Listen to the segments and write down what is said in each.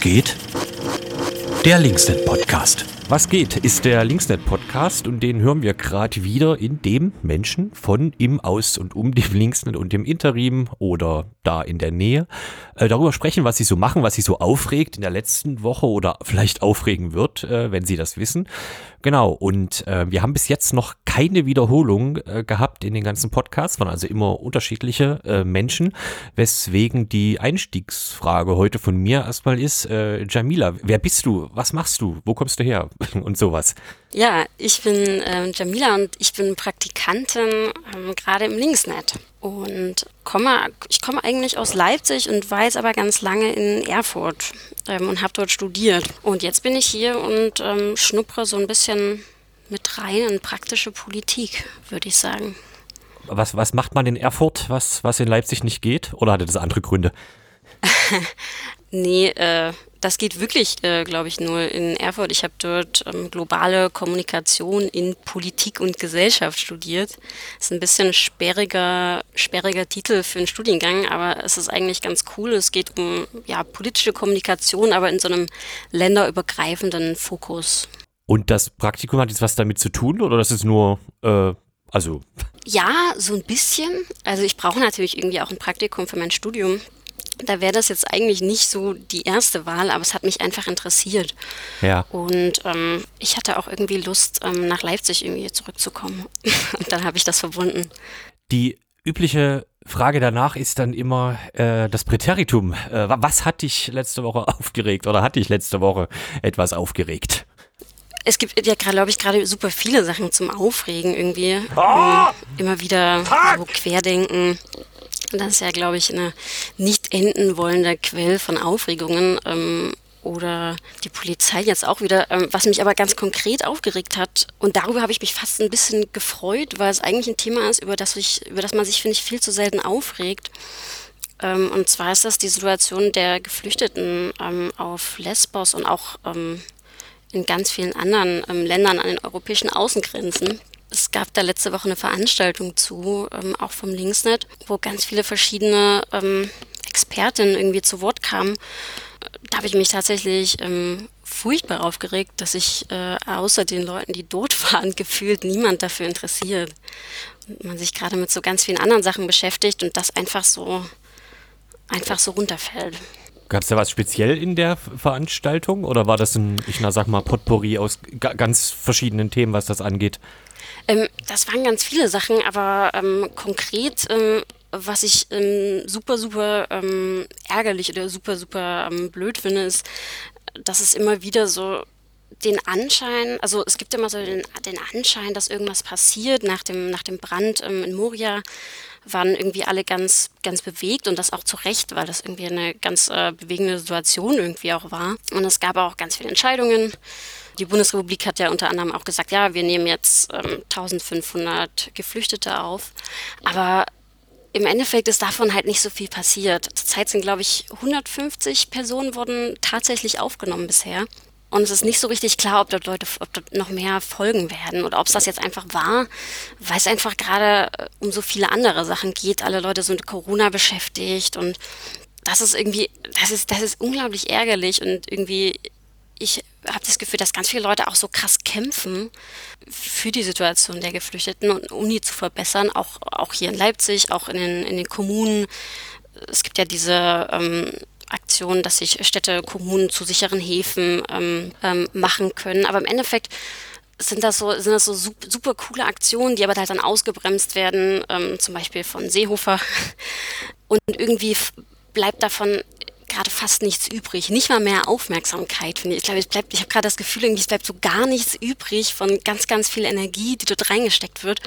Geht? Der Linksnet Podcast. Was geht, ist der Linksnet Podcast und den hören wir gerade wieder, in dem Menschen von im, aus und um dem Linksnet und dem Interim oder da in der Nähe äh, darüber sprechen, was sie so machen, was sie so aufregt in der letzten Woche oder vielleicht aufregen wird, äh, wenn sie das wissen. Genau, und äh, wir haben bis jetzt noch keine Wiederholung äh, gehabt in den ganzen Podcasts, waren also immer unterschiedliche äh, Menschen, weswegen die Einstiegsfrage heute von mir erstmal ist, äh, Jamila, wer bist du? Was machst du? Wo kommst du her? und sowas. Ja, ich bin äh, Jamila und ich bin Praktikantin ähm, gerade im Linksnet und komme, ich komme eigentlich aus Leipzig und war jetzt aber ganz lange in Erfurt ähm, und habe dort studiert. Und jetzt bin ich hier und ähm, schnuppere so ein bisschen mit rein in praktische Politik, würde ich sagen. Was, was macht man in Erfurt, was, was in Leipzig nicht geht? Oder hatte das andere Gründe? nee, äh, das geht wirklich, äh, glaube ich, nur in Erfurt. Ich habe dort ähm, globale Kommunikation in Politik und Gesellschaft studiert. Das ist ein bisschen sperriger, sperriger Titel für einen Studiengang, aber es ist eigentlich ganz cool. Es geht um ja, politische Kommunikation, aber in so einem länderübergreifenden Fokus. Und das Praktikum hat jetzt was damit zu tun oder das ist nur, äh, also. Ja, so ein bisschen. Also ich brauche natürlich irgendwie auch ein Praktikum für mein Studium da wäre das jetzt eigentlich nicht so die erste Wahl, aber es hat mich einfach interessiert. Ja. Und ähm, ich hatte auch irgendwie Lust, ähm, nach Leipzig irgendwie zurückzukommen. Und dann habe ich das verbunden. Die übliche Frage danach ist dann immer äh, das Präteritum. Äh, was hat dich letzte Woche aufgeregt oder hat dich letzte Woche etwas aufgeregt? Es gibt ja, glaube ich, gerade super viele Sachen zum Aufregen irgendwie. Oh! Immer wieder so Querdenken. Das ist ja, glaube ich, eine nicht enden wollende Quelle von Aufregungen. Ähm, oder die Polizei jetzt auch wieder, ähm, was mich aber ganz konkret aufgeregt hat. Und darüber habe ich mich fast ein bisschen gefreut, weil es eigentlich ein Thema ist, über das, ich, über das man sich, finde ich, viel zu selten aufregt. Ähm, und zwar ist das die Situation der Geflüchteten ähm, auf Lesbos und auch ähm, in ganz vielen anderen ähm, Ländern an den europäischen Außengrenzen es gab da letzte Woche eine Veranstaltung zu, ähm, auch vom Linksnet, wo ganz viele verschiedene Expertinnen irgendwie zu Wort kamen. Da habe ich mich tatsächlich ähm, furchtbar aufgeregt, dass sich äh, außer den Leuten, die dort waren, gefühlt niemand dafür interessiert. Und man sich gerade mit so ganz vielen anderen Sachen beschäftigt und das einfach so, einfach so runterfällt. Gab es da was speziell in der Veranstaltung oder war das ein, ich sag mal, Potpourri aus ganz verschiedenen Themen, was das angeht? Ähm, das waren ganz viele Sachen, aber ähm, konkret, ähm, was ich ähm, super, super ähm, ärgerlich oder super, super ähm, blöd finde, ist, dass es immer wieder so den Anschein, also es gibt immer so den, den Anschein, dass irgendwas passiert nach dem, nach dem Brand in Moria waren irgendwie alle ganz, ganz bewegt und das auch zu Recht, weil das irgendwie eine ganz äh, bewegende Situation irgendwie auch war. Und es gab auch ganz viele Entscheidungen, die Bundesrepublik hat ja unter anderem auch gesagt, ja, wir nehmen jetzt ähm, 1500 Geflüchtete auf. Aber im Endeffekt ist davon halt nicht so viel passiert. Zurzeit sind, glaube ich, 150 Personen wurden tatsächlich aufgenommen bisher. Und es ist nicht so richtig klar, ob dort Leute, ob dort noch mehr folgen werden oder ob es das jetzt einfach war, weil es einfach gerade äh, um so viele andere Sachen geht. Alle Leute sind Corona beschäftigt und das ist irgendwie, das ist, das ist unglaublich ärgerlich und irgendwie ich habe das Gefühl, dass ganz viele Leute auch so krass kämpfen für die Situation der Geflüchteten und um die zu verbessern, auch, auch hier in Leipzig, auch in den, in den Kommunen. Es gibt ja diese ähm, Aktion, dass sich Städte, Kommunen zu sicheren Häfen ähm, ähm, machen können. Aber im Endeffekt sind das so, sind das so super, super coole Aktionen, die aber halt dann ausgebremst werden, ähm, zum Beispiel von Seehofer. Und irgendwie bleibt davon gerade fast nichts übrig. Nicht mal mehr Aufmerksamkeit, finde ich. Ich glaube, es bleibt, ich habe gerade das Gefühl, irgendwie, es bleibt so gar nichts übrig von ganz, ganz viel Energie, die dort reingesteckt wird.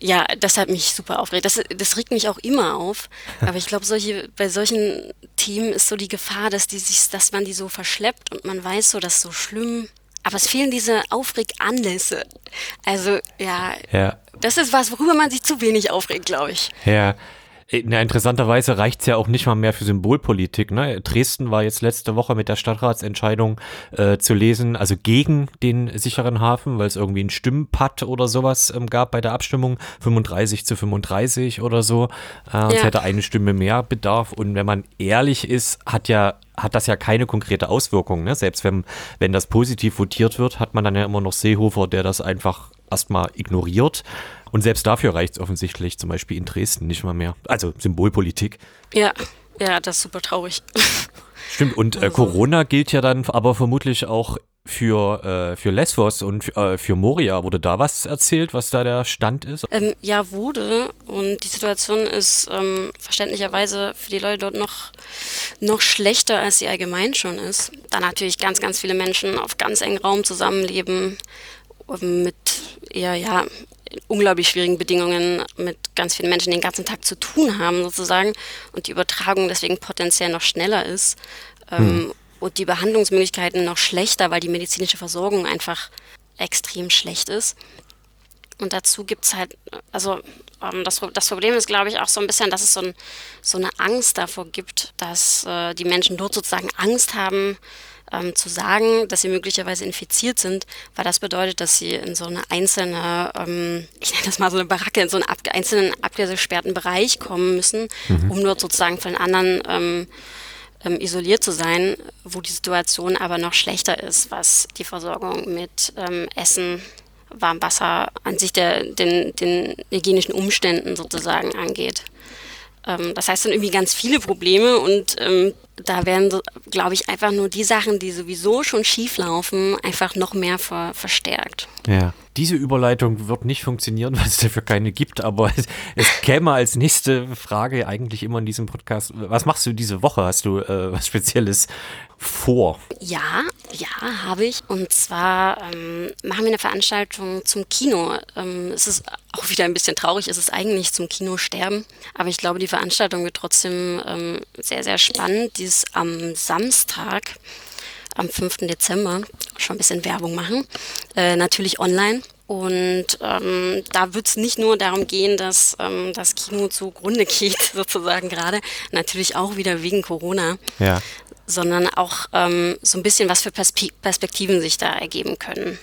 Ja, das hat mich super aufgeregt. Das, das regt mich auch immer auf. Aber ich glaube, solche, bei solchen Themen ist so die Gefahr, dass die sich, dass man die so verschleppt und man weiß so, das ist so schlimm. Aber es fehlen diese Aufreganlässe. Also, ja, ja. Das ist was, worüber man sich zu wenig aufregt, glaube ich. Ja. Äh, na, interessanterweise reicht es ja auch nicht mal mehr für Symbolpolitik. Ne? Dresden war jetzt letzte Woche mit der Stadtratsentscheidung äh, zu lesen, also gegen den sicheren Hafen, weil es irgendwie ein Stimmpad oder sowas ähm, gab bei der Abstimmung, 35 zu 35 oder so. Äh, ja. Es hätte eine Stimme mehr Bedarf. Und wenn man ehrlich ist, hat ja hat das ja keine konkrete Auswirkung. Ne? Selbst wenn, wenn das positiv votiert wird, hat man dann ja immer noch Seehofer, der das einfach erstmal ignoriert. Und selbst dafür reicht es offensichtlich, zum Beispiel in Dresden nicht mal mehr. Also Symbolpolitik. Ja, ja, das ist super traurig. Stimmt, und äh, Also- Corona gilt ja dann aber vermutlich auch für, äh, für Lesbos und äh, für Moria. Wurde da was erzählt, was da der Stand ist? Ähm, ja, wurde. Und die Situation ist ähm, verständlicherweise für die Leute dort noch, noch schlechter, als sie allgemein schon ist. Da natürlich ganz, ganz viele Menschen auf ganz engem Raum zusammenleben, ähm, mit eher, ja, unglaublich schwierigen Bedingungen, mit ganz vielen Menschen den ganzen Tag zu tun haben, sozusagen. Und die Übertragung deswegen potenziell noch schneller ist. Ähm, Und die Behandlungsmöglichkeiten noch schlechter, weil die medizinische Versorgung einfach extrem schlecht ist. Und dazu gibt es halt, also ähm, das, das Problem ist, glaube ich, auch so ein bisschen, dass es so, ein, so eine Angst davor gibt, dass äh, die Menschen dort sozusagen Angst haben, ähm, zu sagen, dass sie möglicherweise infiziert sind, weil das bedeutet, dass sie in so eine einzelne, ähm, ich nenne das mal so eine Baracke, in so einen ab, einzelnen abgesperrten Bereich kommen müssen, um dort sozusagen von den anderen ähm, ähm, isoliert zu sein, wo die Situation aber noch schlechter ist, was die Versorgung mit ähm, Essen, warmem Wasser, an sich der, den, den hygienischen Umständen sozusagen angeht. Ähm, das heißt, sind irgendwie ganz viele Probleme und ähm, da werden, so, glaube ich, einfach nur die Sachen, die sowieso schon schief laufen, einfach noch mehr ver verstärkt. Ja. Diese Überleitung wird nicht funktionieren, weil es dafür keine gibt, aber es, es käme als nächste Frage eigentlich immer in diesem Podcast. Was machst du diese Woche? Hast du äh, was Spezielles vor? Ja, ja, habe ich. Und zwar ähm, machen wir eine Veranstaltung zum Kino. Ähm, es ist auch wieder ein bisschen traurig, es ist eigentlich zum Kino sterben. Aber ich glaube, die Veranstaltung wird trotzdem ähm, sehr, sehr spannend. Die ist am Samstag, am 5. Dezember, schon ein bisschen Werbung machen. Äh, natürlich online. Und ähm, da wird es nicht nur darum gehen, dass ähm, das Kino zugrunde geht, sozusagen gerade. Natürlich auch wieder wegen Corona Ja. Sondern auch ähm, so ein bisschen, was für Perspe Perspektiven sich da ergeben können.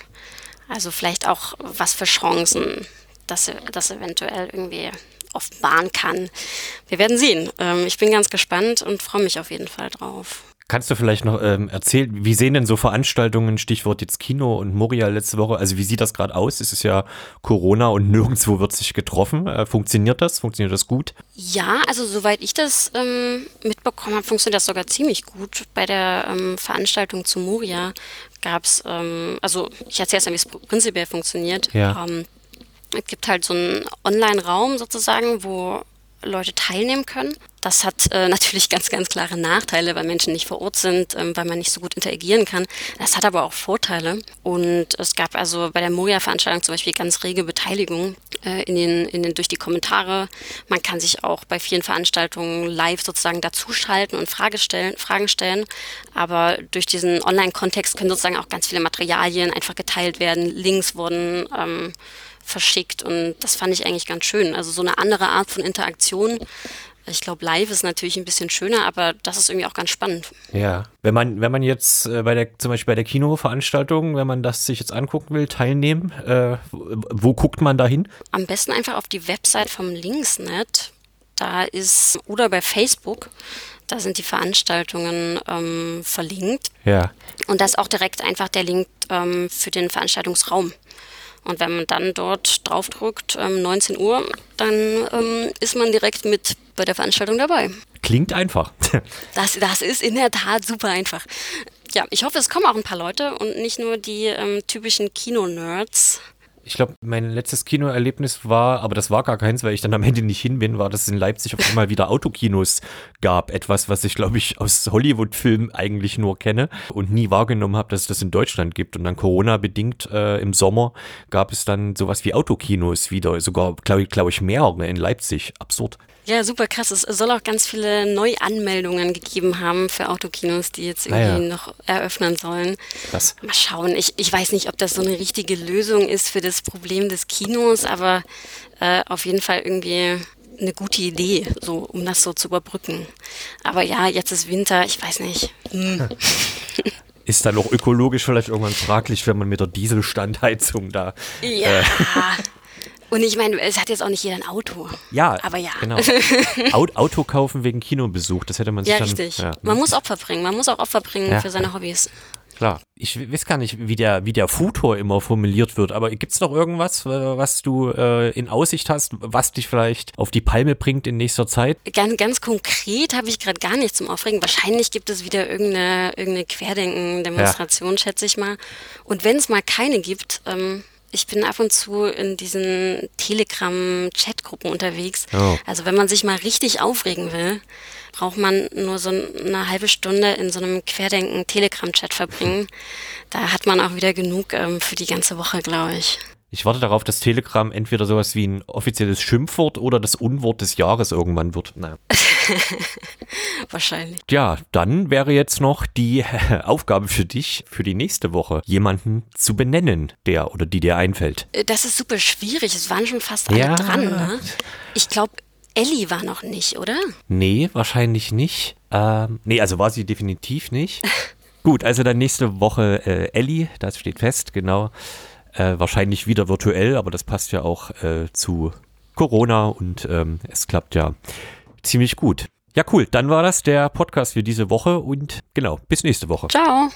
Also vielleicht auch, was für Chancen das, das eventuell irgendwie offenbaren kann. Wir werden sehen. Ähm, ich bin ganz gespannt und freue mich auf jeden Fall drauf. Kannst du vielleicht noch ähm, erzählen, wie sehen denn so Veranstaltungen, Stichwort jetzt Kino und Moria letzte Woche, also wie sieht das gerade aus? Es ist ja Corona und nirgendwo wird sich getroffen. Äh, funktioniert das? Funktioniert das gut? Ja, also soweit ich das ähm, mitbekommen habe, funktioniert das sogar ziemlich gut. Bei der ähm, Veranstaltung zu Moria gab es, ähm, also ich erzähle erst mal, wie es pr- prinzipiell funktioniert. Ja. Ähm, es gibt halt so einen Online-Raum sozusagen, wo Leute teilnehmen können. Das hat äh, natürlich ganz, ganz klare Nachteile, weil Menschen nicht vor Ort sind, ähm, weil man nicht so gut interagieren kann. Das hat aber auch Vorteile. Und es gab also bei der Moria-Veranstaltung zum Beispiel ganz rege Beteiligung äh, in den, in den, durch die Kommentare. Man kann sich auch bei vielen Veranstaltungen live sozusagen dazuschalten und Frage stellen, Fragen stellen. Aber durch diesen Online-Kontext können sozusagen auch ganz viele Materialien einfach geteilt werden. Links wurden ähm, verschickt und das fand ich eigentlich ganz schön. Also so eine andere Art von Interaktion. Ich glaube, live ist natürlich ein bisschen schöner, aber das ist irgendwie auch ganz spannend. Ja. Wenn man, wenn man jetzt äh, bei der, zum Beispiel bei der Kinoveranstaltung, wenn man das sich jetzt angucken will, teilnehmen, äh, wo, wo guckt man da hin? Am besten einfach auf die Website vom Linksnet. Da ist, oder bei Facebook, da sind die Veranstaltungen ähm, verlinkt. Ja. Und da ist auch direkt einfach der Link ähm, für den Veranstaltungsraum. Und wenn man dann dort draufdrückt, ähm, 19 Uhr, dann ähm, ist man direkt mit bei der Veranstaltung dabei. Klingt einfach. Das, das ist in der Tat super einfach. Ja, ich hoffe, es kommen auch ein paar Leute und nicht nur die ähm, typischen Kino-Nerds. Ich glaube, mein letztes Kinoerlebnis war, aber das war gar keins, weil ich dann am Ende nicht hin bin, war, dass es in Leipzig auf einmal wieder Autokinos gab. Etwas, was ich, glaube ich, aus Hollywood-Filmen eigentlich nur kenne und nie wahrgenommen habe, dass es das in Deutschland gibt. Und dann Corona-bedingt äh, im Sommer gab es dann sowas wie Autokinos wieder. Sogar, glaube ich, glaub ich, mehrere in Leipzig. Absurd. Ja, super krass. Es soll auch ganz viele Neuanmeldungen gegeben haben für Autokinos, die jetzt irgendwie Ah ja. noch eröffnen sollen. Krass. Mal schauen. Ich, ich weiß nicht, ob das so eine richtige Lösung ist für das Problem des Kinos, aber äh, auf jeden Fall irgendwie eine gute Idee, so um das so zu überbrücken. Aber ja, jetzt ist Winter, ich weiß nicht. Hm. Ist dann auch ökologisch vielleicht irgendwann fraglich, wenn man mit der Dieselstandheizung da. Ja. Und ich meine, es hat jetzt auch nicht jeder ein Auto. Ja, Aber ja. Genau. Au- Auto kaufen wegen Kinobesuch, das hätte man sich Ja, dann. richtig. Ja, Man muss Opfer bringen. Man muss auch Opfer bringen Ja. für seine Hobbys. klar. Ich weiß gar nicht, wie der, wie der Futur immer formuliert wird, aber gibt's noch irgendwas, äh, was du äh, in Aussicht hast, was dich vielleicht auf die Palme bringt in nächster Zeit? Ganz, ganz konkret habe ich gerade gar nichts zum Aufregen. Wahrscheinlich gibt es wieder irgendeine, irgendeine Querdenken-Demonstration, schätze ich mal. Und wenn es mal keine gibt, ähm, ich bin ab und zu in diesen Telegram-Chatgruppen unterwegs. Oh. Also wenn man sich mal richtig aufregen will, braucht man nur so eine halbe Stunde in so einem Querdenken-Telegram-Chat verbringen. Da hat man auch wieder genug ähm, für die ganze Woche, glaube ich. Ich warte darauf, dass Telegram entweder sowas wie ein offizielles Schimpfwort oder das Unwort des Jahres irgendwann wird. Naja. Wahrscheinlich. Ja, dann wäre jetzt noch die Aufgabe für dich, für die nächste Woche, jemanden zu benennen, der oder die dir einfällt. Äh, Das ist super schwierig. Es waren schon fast alle Ja. dran. Ne? Ich glaube, Ellie war noch nicht, oder? Nee, wahrscheinlich nicht. Ähm, nee, also war sie definitiv nicht. Gut, also dann nächste Woche äh, Ellie, das steht fest, genau. Äh, wahrscheinlich wieder virtuell, aber das passt ja auch äh, zu Corona und ähm, es klappt ja ziemlich gut. Ja, cool. Dann war das der Podcast für diese Woche und genau, bis nächste Woche. Ciao.